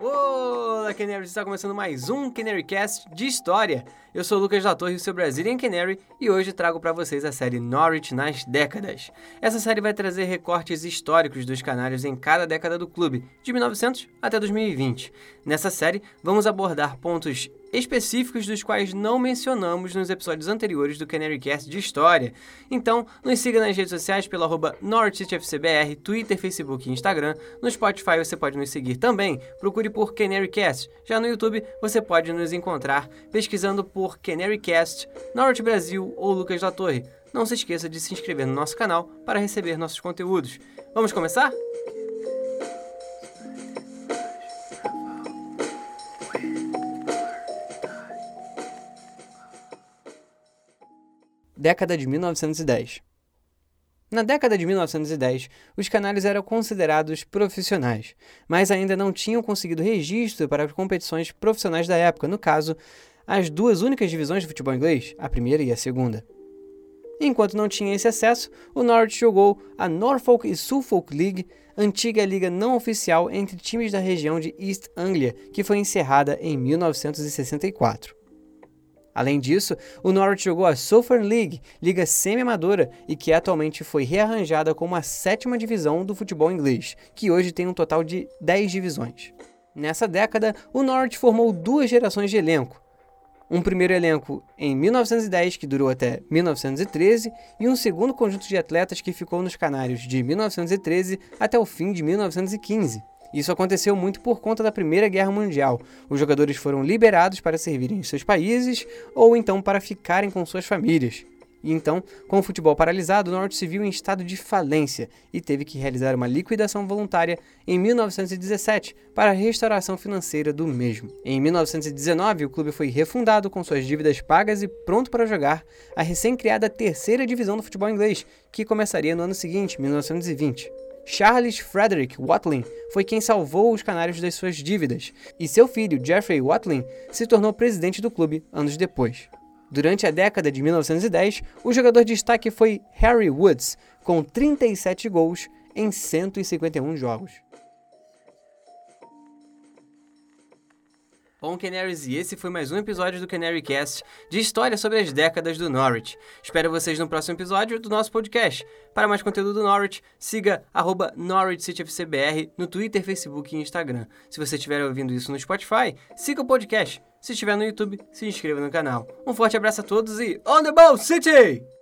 Olá, Canaries! Está começando mais um Canarycast de história. Eu sou o Lucas da Torre, o seu Brazilian Canary, e hoje trago para vocês a série Norwich nas décadas. Essa série vai trazer recortes históricos dos canários em cada década do clube, de 1900 até 2020. Nessa série, vamos abordar pontos específicos dos quais não mencionamos nos episódios anteriores do Canarycast de História. Então, nos siga nas redes sociais pelo arroba Twitter, Facebook e Instagram. No Spotify você pode nos seguir também, procure por Canarycast. Já no YouTube você pode nos encontrar pesquisando por Canarycast, Norte Brasil ou Lucas da Torre. Não se esqueça de se inscrever no nosso canal para receber nossos conteúdos. Vamos começar? Década de 1910 na década de 1910, os canários eram considerados profissionais, mas ainda não tinham conseguido registro para as competições profissionais da época, no caso, as duas únicas divisões de futebol inglês, a primeira e a segunda. Enquanto não tinha esse acesso, o Norwich jogou a Norfolk e Suffolk League, antiga liga não oficial entre times da região de East Anglia, que foi encerrada em 1964. Além disso, o Norwich jogou a Southern League, liga semi-amadora e que atualmente foi rearranjada como a sétima divisão do futebol inglês, que hoje tem um total de 10 divisões. Nessa década, o Norwich formou duas gerações de elenco. Um primeiro elenco em 1910, que durou até 1913, e um segundo conjunto de atletas que ficou nos Canários de 1913 até o fim de 1915. Isso aconteceu muito por conta da Primeira Guerra Mundial. Os jogadores foram liberados para servirem em seus países ou então para ficarem com suas famílias. Então, com o futebol paralisado, o Norte se viu em estado de falência e teve que realizar uma liquidação voluntária em 1917 para a restauração financeira do mesmo. Em 1919, o clube foi refundado com suas dívidas pagas e pronto para jogar a recém-criada terceira divisão do futebol inglês, que começaria no ano seguinte, 1920. Charles Frederick Watling foi quem salvou os canários das suas dívidas, e seu filho, Jeffrey Watling, se tornou presidente do clube anos depois. Durante a década de 1910, o jogador de destaque foi Harry Woods, com 37 gols em 151 jogos. Bom, Canaries, e esse foi mais um episódio do Canary Cast de história sobre as décadas do Norwich. Espero vocês no próximo episódio do nosso podcast. Para mais conteúdo do Norwich, siga arroba NorwichCityFCBR no Twitter, Facebook e Instagram. Se você estiver ouvindo isso no Spotify, siga o podcast. Se estiver no YouTube, se inscreva no canal. Um forte abraço a todos e On the Ball City!